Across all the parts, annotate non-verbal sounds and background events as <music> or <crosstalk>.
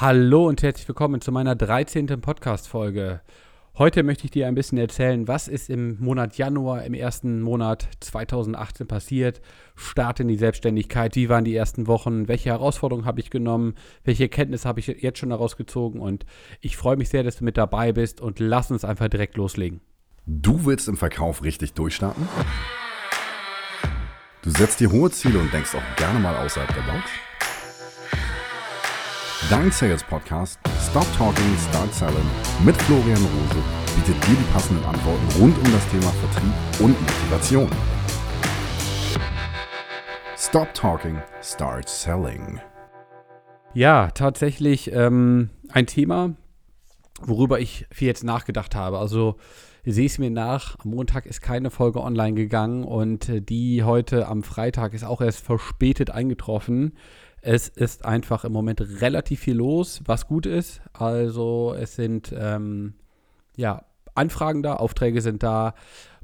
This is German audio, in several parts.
Hallo und herzlich willkommen zu meiner 13. Podcast-Folge. Heute möchte ich dir ein bisschen erzählen, was ist im Monat Januar, im ersten Monat 2018 passiert. Start in die Selbstständigkeit, wie waren die ersten Wochen, welche Herausforderungen habe ich genommen, welche Erkenntnisse habe ich jetzt schon daraus gezogen und ich freue mich sehr, dass du mit dabei bist und lass uns einfach direkt loslegen. Du willst im Verkauf richtig durchstarten? Du setzt dir hohe Ziele und denkst auch gerne mal außerhalb der Box? Dein Sales Podcast Stop Talking, Start Selling mit Florian Rose bietet dir die passenden Antworten rund um das Thema Vertrieb und Motivation. Stop Talking, Start Selling. Ja, tatsächlich ähm, ein Thema, worüber ich viel jetzt nachgedacht habe. Also sehe es mir nach, am Montag ist keine Folge online gegangen und äh, die heute am Freitag ist auch erst verspätet eingetroffen. Es ist einfach im Moment relativ viel los, was gut ist. Also es sind ähm, ja, Anfragen da, Aufträge sind da,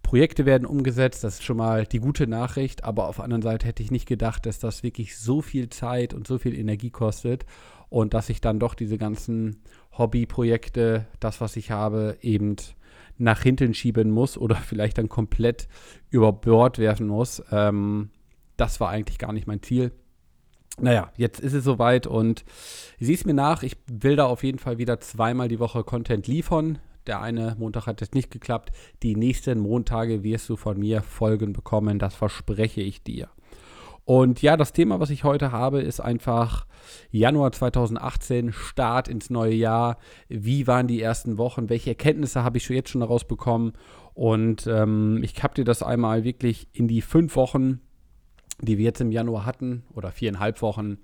Projekte werden umgesetzt, das ist schon mal die gute Nachricht, aber auf der anderen Seite hätte ich nicht gedacht, dass das wirklich so viel Zeit und so viel Energie kostet und dass ich dann doch diese ganzen Hobbyprojekte, das, was ich habe, eben nach hinten schieben muss oder <laughs> vielleicht dann komplett über Bord werfen muss. Ähm, das war eigentlich gar nicht mein Ziel. Naja, jetzt ist es soweit und sieh es mir nach. Ich will da auf jeden Fall wieder zweimal die Woche Content liefern. Der eine Montag hat jetzt nicht geklappt. Die nächsten Montage wirst du von mir Folgen bekommen. Das verspreche ich dir. Und ja, das Thema, was ich heute habe, ist einfach Januar 2018, Start ins neue Jahr. Wie waren die ersten Wochen? Welche Erkenntnisse habe ich jetzt schon daraus bekommen? Und ähm, ich habe dir das einmal wirklich in die fünf Wochen die wir jetzt im Januar hatten, oder viereinhalb Wochen,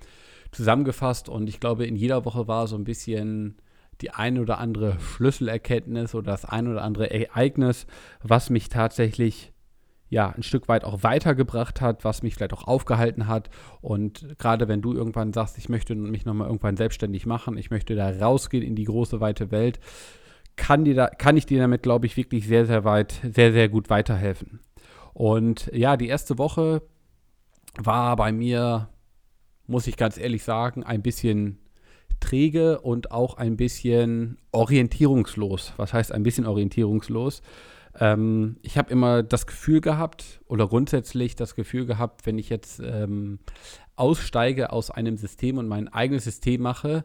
zusammengefasst. Und ich glaube, in jeder Woche war so ein bisschen die eine oder andere Schlüsselerkenntnis oder das eine oder andere Ereignis, was mich tatsächlich ja ein Stück weit auch weitergebracht hat, was mich vielleicht auch aufgehalten hat. Und gerade wenn du irgendwann sagst, ich möchte mich nochmal irgendwann selbstständig machen, ich möchte da rausgehen in die große weite Welt, kann, dir da, kann ich dir damit, glaube ich, wirklich sehr, sehr weit, sehr, sehr gut weiterhelfen. Und ja, die erste Woche war bei mir, muss ich ganz ehrlich sagen, ein bisschen träge und auch ein bisschen orientierungslos. Was heißt ein bisschen orientierungslos? Ähm, ich habe immer das Gefühl gehabt oder grundsätzlich das Gefühl gehabt, wenn ich jetzt ähm, aussteige aus einem System und mein eigenes System mache,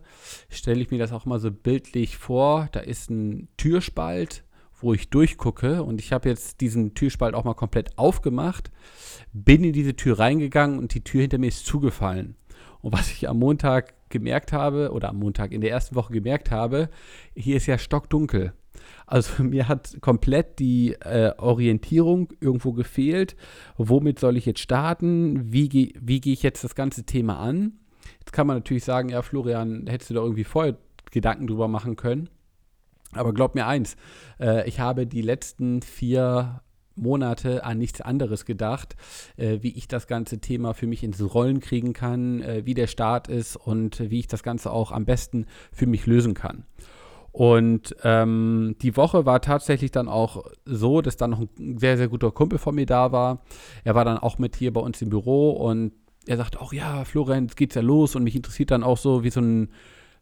stelle ich mir das auch mal so bildlich vor. Da ist ein Türspalt wo ich durchgucke und ich habe jetzt diesen Türspalt auch mal komplett aufgemacht, bin in diese Tür reingegangen und die Tür hinter mir ist zugefallen. Und was ich am Montag gemerkt habe, oder am Montag in der ersten Woche gemerkt habe, hier ist ja stockdunkel. Also <laughs> mir hat komplett die äh, Orientierung irgendwo gefehlt. Womit soll ich jetzt starten? Wie, ge wie gehe ich jetzt das ganze Thema an? Jetzt kann man natürlich sagen, ja, Florian, hättest du da irgendwie vorher Gedanken drüber machen können. Aber glaub mir eins, äh, ich habe die letzten vier Monate an nichts anderes gedacht, äh, wie ich das ganze Thema für mich ins Rollen kriegen kann, äh, wie der Start ist und wie ich das Ganze auch am besten für mich lösen kann. Und ähm, die Woche war tatsächlich dann auch so, dass dann noch ein sehr, sehr guter Kumpel von mir da war. Er war dann auch mit hier bei uns im Büro und er sagt auch, ja, Florian, jetzt geht's ja los und mich interessiert dann auch so, wie so ein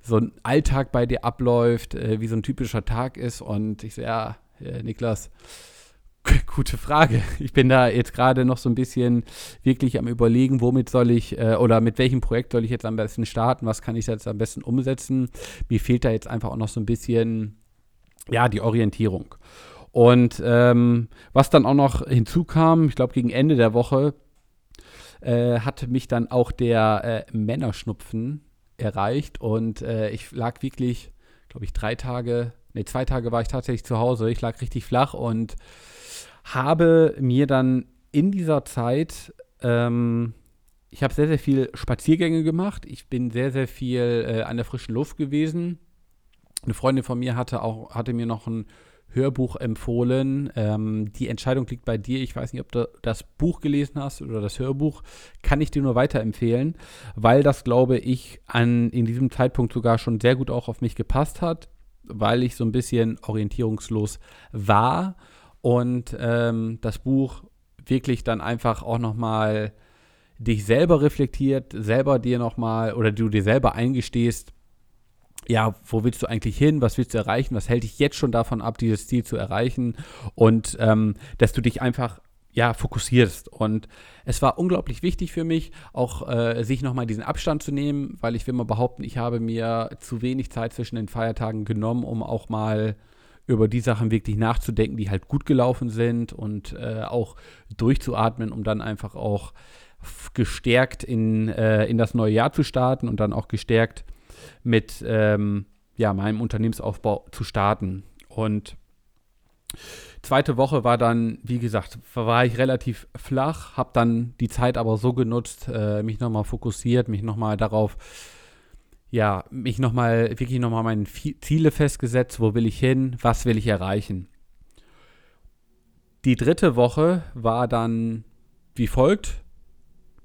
so ein Alltag bei dir abläuft, äh, wie so ein typischer Tag ist. Und ich so, ja, äh, Niklas, <laughs> gute Frage. Ich bin da jetzt gerade noch so ein bisschen wirklich am Überlegen, womit soll ich äh, oder mit welchem Projekt soll ich jetzt am besten starten, was kann ich jetzt am besten umsetzen. Mir fehlt da jetzt einfach auch noch so ein bisschen, ja, die Orientierung. Und ähm, was dann auch noch hinzukam, ich glaube gegen Ende der Woche, äh, hatte mich dann auch der äh, Männerschnupfen erreicht und äh, ich lag wirklich, glaube ich, drei Tage, nee, zwei Tage war ich tatsächlich zu Hause. Ich lag richtig flach und habe mir dann in dieser Zeit, ähm, ich habe sehr, sehr viel Spaziergänge gemacht. Ich bin sehr, sehr viel äh, an der frischen Luft gewesen. Eine Freundin von mir hatte auch, hatte mir noch ein Hörbuch empfohlen. Ähm, die Entscheidung liegt bei dir. Ich weiß nicht, ob du das Buch gelesen hast oder das Hörbuch. Kann ich dir nur weiterempfehlen, weil das, glaube ich, an, in diesem Zeitpunkt sogar schon sehr gut auch auf mich gepasst hat, weil ich so ein bisschen orientierungslos war und ähm, das Buch wirklich dann einfach auch nochmal dich selber reflektiert, selber dir nochmal oder du dir selber eingestehst, ja, wo willst du eigentlich hin? Was willst du erreichen? Was hält dich jetzt schon davon ab, dieses Ziel zu erreichen? Und ähm, dass du dich einfach ja, fokussierst. Und es war unglaublich wichtig für mich, auch äh, sich nochmal diesen Abstand zu nehmen, weil ich will mal behaupten, ich habe mir zu wenig Zeit zwischen den Feiertagen genommen, um auch mal über die Sachen wirklich nachzudenken, die halt gut gelaufen sind und äh, auch durchzuatmen, um dann einfach auch gestärkt in, äh, in das neue Jahr zu starten und dann auch gestärkt mit ähm, ja, meinem Unternehmensaufbau zu starten. Und zweite Woche war dann, wie gesagt, war ich relativ flach, habe dann die Zeit aber so genutzt, äh, mich nochmal fokussiert, mich nochmal darauf, ja, mich nochmal, wirklich nochmal meine Ziele festgesetzt, wo will ich hin, was will ich erreichen. Die dritte Woche war dann wie folgt,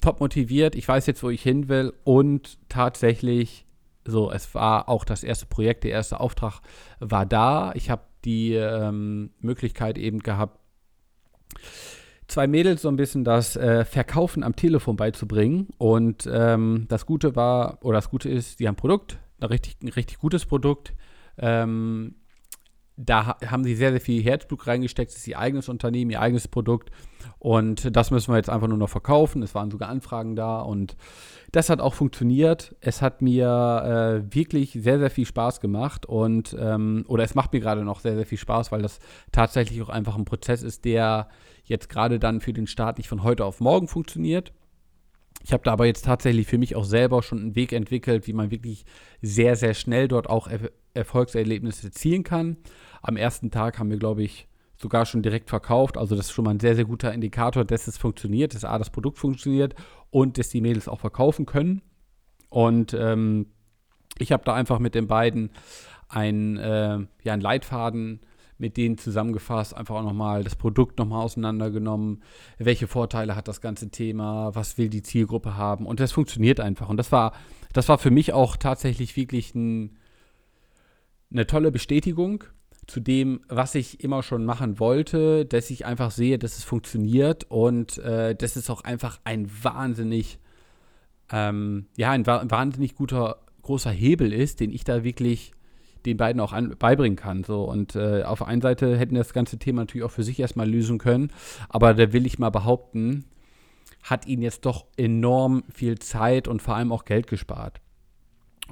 top motiviert, ich weiß jetzt, wo ich hin will und tatsächlich so, es war auch das erste Projekt, der erste Auftrag war da. Ich habe die ähm, Möglichkeit eben gehabt, zwei Mädels so ein bisschen das äh, Verkaufen am Telefon beizubringen. Und ähm, das Gute war, oder das Gute ist, die haben ein Produkt, ein richtig, ein richtig gutes Produkt. Ähm, da haben sie sehr, sehr viel Herzblut reingesteckt. Es ist ihr eigenes Unternehmen, ihr eigenes Produkt. Und das müssen wir jetzt einfach nur noch verkaufen. Es waren sogar Anfragen da und das hat auch funktioniert. Es hat mir äh, wirklich sehr, sehr viel Spaß gemacht und ähm, oder es macht mir gerade noch sehr, sehr viel Spaß, weil das tatsächlich auch einfach ein Prozess ist, der jetzt gerade dann für den Start nicht von heute auf morgen funktioniert. Ich habe da aber jetzt tatsächlich für mich auch selber schon einen Weg entwickelt, wie man wirklich sehr, sehr schnell dort auch er Erfolgserlebnisse erzielen kann. Am ersten Tag haben wir, glaube ich, sogar schon direkt verkauft. Also das ist schon mal ein sehr, sehr guter Indikator, dass es funktioniert, dass A, das Produkt funktioniert und dass die Mädels auch verkaufen können. Und ähm, ich habe da einfach mit den beiden einen, äh, ja, einen Leitfaden mit denen zusammengefasst, einfach auch nochmal das Produkt nochmal auseinandergenommen. Welche Vorteile hat das ganze Thema? Was will die Zielgruppe haben? Und das funktioniert einfach. Und das war, das war für mich auch tatsächlich wirklich ein, eine tolle Bestätigung, zu dem, was ich immer schon machen wollte, dass ich einfach sehe, dass es funktioniert und äh, dass es auch einfach ein wahnsinnig, ähm, ja, ein wa wahnsinnig guter, großer Hebel ist, den ich da wirklich den beiden auch an, beibringen kann. So. Und äh, auf der einen Seite hätten das ganze Thema natürlich auch für sich erstmal lösen können, aber da will ich mal behaupten, hat ihnen jetzt doch enorm viel Zeit und vor allem auch Geld gespart.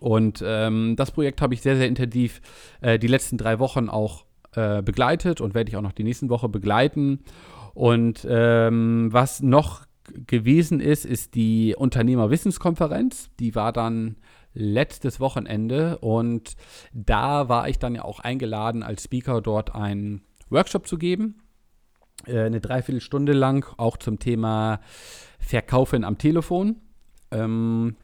Und ähm, das Projekt habe ich sehr, sehr intensiv äh, die letzten drei Wochen auch äh, begleitet und werde ich auch noch die nächsten Woche begleiten. Und ähm, was noch gewesen ist, ist die Unternehmerwissenskonferenz. Die war dann letztes Wochenende und da war ich dann ja auch eingeladen, als Speaker dort einen Workshop zu geben. Äh, eine Dreiviertelstunde lang, auch zum Thema Verkaufen am Telefon. Ähm,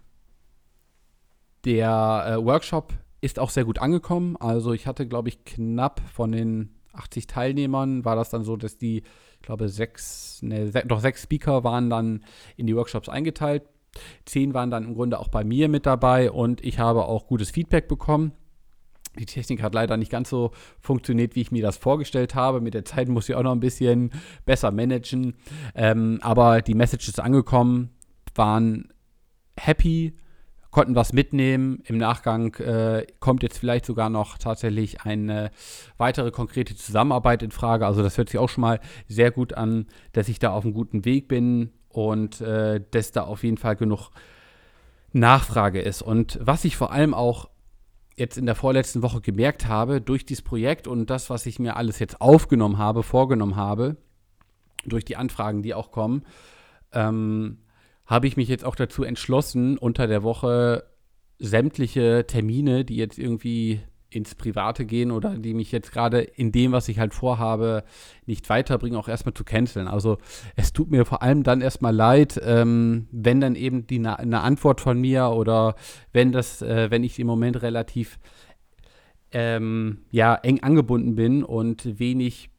der äh, Workshop ist auch sehr gut angekommen. Also ich hatte, glaube ich, knapp von den 80 Teilnehmern war das dann so, dass die, ich glaube, sechs, ne, doch sechs Speaker waren dann in die Workshops eingeteilt. Zehn waren dann im Grunde auch bei mir mit dabei und ich habe auch gutes Feedback bekommen. Die Technik hat leider nicht ganz so funktioniert, wie ich mir das vorgestellt habe. Mit der Zeit muss ich auch noch ein bisschen besser managen. Ähm, aber die Message ist angekommen, waren happy, konnten was mitnehmen. Im Nachgang äh, kommt jetzt vielleicht sogar noch tatsächlich eine weitere konkrete Zusammenarbeit in Frage. Also das hört sich auch schon mal sehr gut an, dass ich da auf einem guten Weg bin und äh, dass da auf jeden Fall genug Nachfrage ist. Und was ich vor allem auch jetzt in der vorletzten Woche gemerkt habe, durch dieses Projekt und das, was ich mir alles jetzt aufgenommen habe, vorgenommen habe, durch die Anfragen, die auch kommen, ähm, habe ich mich jetzt auch dazu entschlossen, unter der Woche sämtliche Termine, die jetzt irgendwie ins Private gehen oder die mich jetzt gerade in dem, was ich halt vorhabe, nicht weiterbringen, auch erstmal zu canceln. Also es tut mir vor allem dann erstmal leid, ähm, wenn dann eben die eine Antwort von mir oder wenn das, äh, wenn ich im Moment relativ ähm, ja, eng angebunden bin und wenig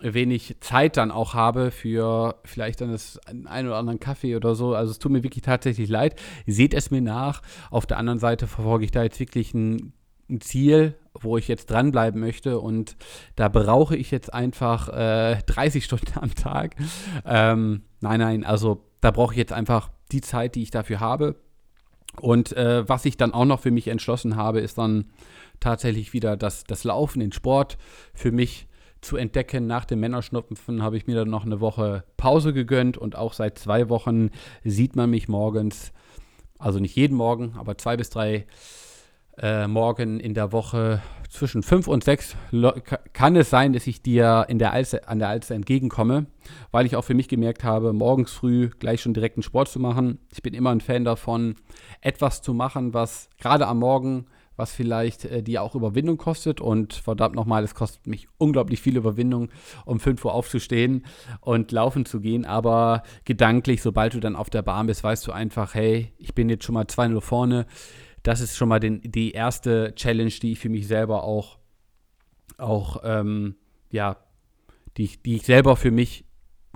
wenig Zeit dann auch habe für vielleicht dann das ein oder anderen Kaffee oder so. Also es tut mir wirklich tatsächlich leid. Seht es mir nach. Auf der anderen Seite verfolge ich da jetzt wirklich ein, ein Ziel, wo ich jetzt dranbleiben möchte und da brauche ich jetzt einfach äh, 30 Stunden am Tag. Ähm, nein, nein, also da brauche ich jetzt einfach die Zeit, die ich dafür habe. Und äh, was ich dann auch noch für mich entschlossen habe, ist dann tatsächlich wieder das, das Laufen, den Sport für mich zu entdecken. Nach dem Männerschnupfen habe ich mir dann noch eine Woche Pause gegönnt und auch seit zwei Wochen sieht man mich morgens, also nicht jeden Morgen, aber zwei bis drei äh, Morgen in der Woche zwischen fünf und sechs kann es sein, dass ich dir in der Alster, an der Alster entgegenkomme, weil ich auch für mich gemerkt habe, morgens früh gleich schon direkten Sport zu machen. Ich bin immer ein Fan davon, etwas zu machen, was gerade am Morgen was vielleicht äh, die auch Überwindung kostet. Und verdammt nochmal, es kostet mich unglaublich viel Überwindung, um 5 Uhr aufzustehen und laufen zu gehen. Aber gedanklich, sobald du dann auf der Bahn bist, weißt du einfach, hey, ich bin jetzt schon mal 2-0 vorne. Das ist schon mal den, die erste Challenge, die ich für mich selber auch, auch ähm, ja, die, die ich selber für mich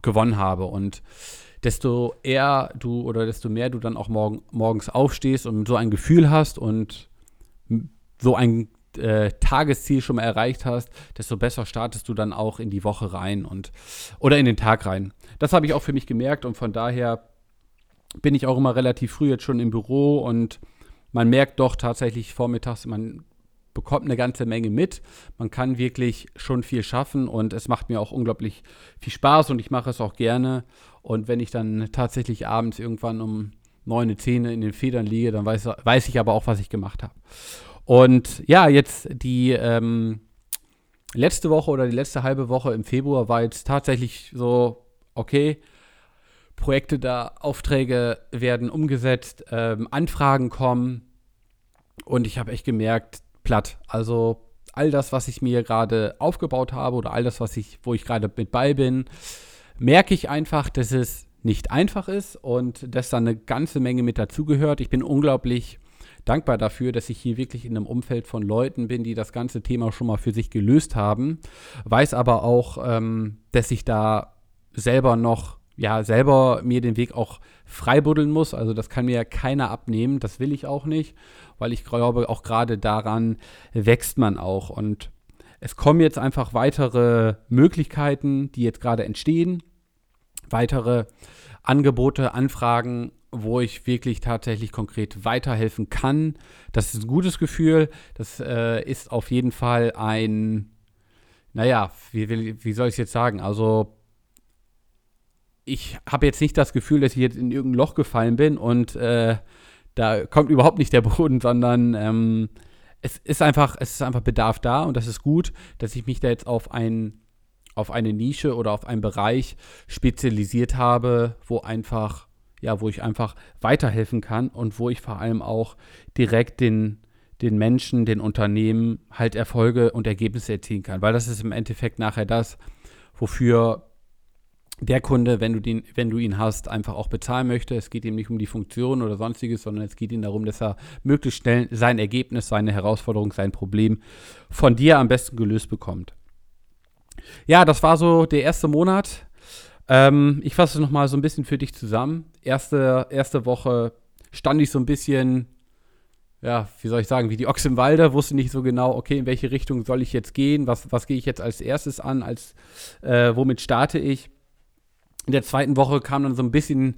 gewonnen habe. Und desto eher du oder desto mehr du dann auch morgen, morgens aufstehst und so ein Gefühl hast und so ein äh, Tagesziel schon mal erreicht hast, desto besser startest du dann auch in die Woche rein und oder in den Tag rein. Das habe ich auch für mich gemerkt und von daher bin ich auch immer relativ früh jetzt schon im Büro und man merkt doch tatsächlich vormittags, man bekommt eine ganze Menge mit. Man kann wirklich schon viel schaffen und es macht mir auch unglaublich viel Spaß und ich mache es auch gerne. Und wenn ich dann tatsächlich abends irgendwann um neun, zehn in den Federn liege, dann weiß, weiß ich aber auch, was ich gemacht habe. Und ja, jetzt die ähm, letzte Woche oder die letzte halbe Woche im Februar war jetzt tatsächlich so, okay, Projekte da, Aufträge werden umgesetzt, ähm, Anfragen kommen und ich habe echt gemerkt, platt. Also all das, was ich mir gerade aufgebaut habe oder all das, was ich, wo ich gerade mit bei bin, merke ich einfach, dass es nicht einfach ist und dass da eine ganze Menge mit dazugehört. Ich bin unglaublich dankbar dafür, dass ich hier wirklich in einem Umfeld von Leuten bin, die das ganze Thema schon mal für sich gelöst haben. Weiß aber auch, ähm, dass ich da selber noch ja, selber mir den Weg auch freibuddeln muss. Also das kann mir keiner abnehmen. Das will ich auch nicht, weil ich glaube, auch gerade daran wächst man auch. Und es kommen jetzt einfach weitere Möglichkeiten, die jetzt gerade entstehen. Weitere Angebote, Anfragen wo ich wirklich tatsächlich konkret weiterhelfen kann. Das ist ein gutes Gefühl. Das äh, ist auf jeden Fall ein, naja, wie, wie, soll ich es jetzt sagen? Also, ich habe jetzt nicht das Gefühl, dass ich jetzt in irgendein Loch gefallen bin und äh, da kommt überhaupt nicht der Boden, <laughs> sondern ähm, es ist einfach, es ist einfach Bedarf da und das ist gut, dass ich mich da jetzt auf ein auf eine Nische oder auf einen Bereich spezialisiert habe, wo einfach ja, wo ich einfach weiterhelfen kann und wo ich vor allem auch direkt den, den Menschen, den Unternehmen halt Erfolge und Ergebnisse erzielen kann. Weil das ist im Endeffekt nachher das, wofür der Kunde, wenn du, den, wenn du ihn hast, einfach auch bezahlen möchte. Es geht ihm nicht um die Funktion oder sonstiges, sondern es geht ihm darum, dass er möglichst schnell sein Ergebnis, seine Herausforderung, sein Problem von dir am besten gelöst bekommt. Ja, das war so der erste Monat. Ähm, ich fasse noch mal so ein bisschen für dich zusammen. Erste, erste Woche stand ich so ein bisschen, ja, wie soll ich sagen, wie die Ochs im Walde, wusste nicht so genau, okay, in welche Richtung soll ich jetzt gehen, was, was gehe ich jetzt als erstes an, als äh, womit starte ich. In der zweiten Woche kam dann so ein bisschen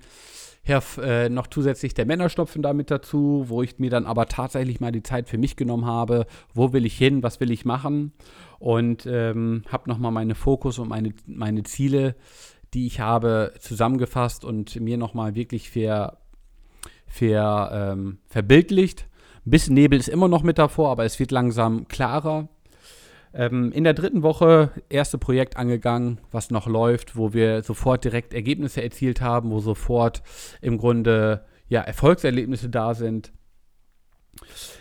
her, äh, noch zusätzlich der Männerstopfen damit dazu, wo ich mir dann aber tatsächlich mal die Zeit für mich genommen habe, wo will ich hin, was will ich machen und ähm, habe nochmal meine Fokus und meine, meine Ziele die ich habe, zusammengefasst und mir nochmal wirklich ver, ver, ähm, verbildlicht. Ein bisschen Nebel ist immer noch mit davor, aber es wird langsam klarer. Ähm, in der dritten Woche erste Projekt angegangen, was noch läuft, wo wir sofort direkt Ergebnisse erzielt haben, wo sofort im Grunde ja, Erfolgserlebnisse da sind.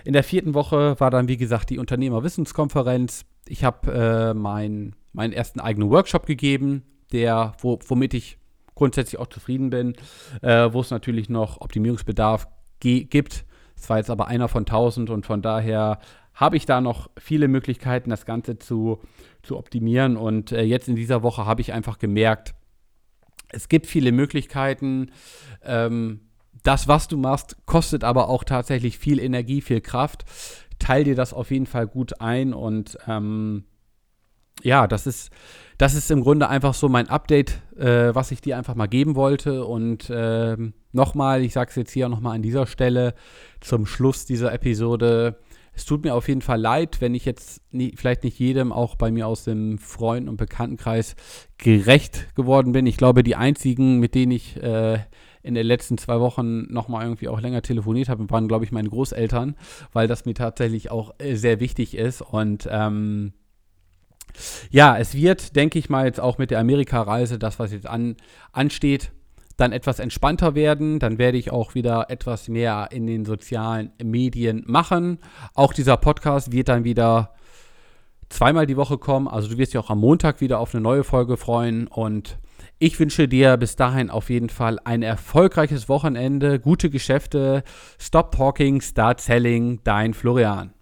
In der vierten Woche war dann, wie gesagt, die Unternehmerwissenskonferenz. Ich habe äh, mein, meinen ersten eigenen Workshop gegeben, der, wo, womit ich grundsätzlich auch zufrieden bin, äh, wo es natürlich noch Optimierungsbedarf gibt. Es war jetzt aber einer von 1000 und von daher habe ich da noch viele Möglichkeiten, das Ganze zu, zu optimieren. Und äh, jetzt in dieser Woche habe ich einfach gemerkt, es gibt viele Möglichkeiten. Ähm, das, was du machst, kostet aber auch tatsächlich viel Energie, viel Kraft. Teil dir das auf jeden Fall gut ein und ähm, ja, das ist, das ist im Grunde einfach so mein Update, äh, was ich dir einfach mal geben wollte. Und äh, nochmal, ich sage es jetzt hier nochmal an dieser Stelle zum Schluss dieser Episode. Es tut mir auf jeden Fall leid, wenn ich jetzt nie, vielleicht nicht jedem, auch bei mir aus dem Freund- und Bekanntenkreis, gerecht geworden bin. Ich glaube, die einzigen, mit denen ich äh, in den letzten zwei Wochen nochmal irgendwie auch länger telefoniert habe, waren, glaube ich, meine Großeltern, weil das mir tatsächlich auch äh, sehr wichtig ist. Und ähm, ja, es wird, denke ich mal, jetzt auch mit der Amerika-Reise, das, was jetzt an, ansteht, dann etwas entspannter werden. Dann werde ich auch wieder etwas mehr in den sozialen Medien machen. Auch dieser Podcast wird dann wieder zweimal die Woche kommen. Also du wirst dich auch am Montag wieder auf eine neue Folge freuen. Und ich wünsche dir bis dahin auf jeden Fall ein erfolgreiches Wochenende, gute Geschäfte. Stop Talking, Start Selling, dein Florian.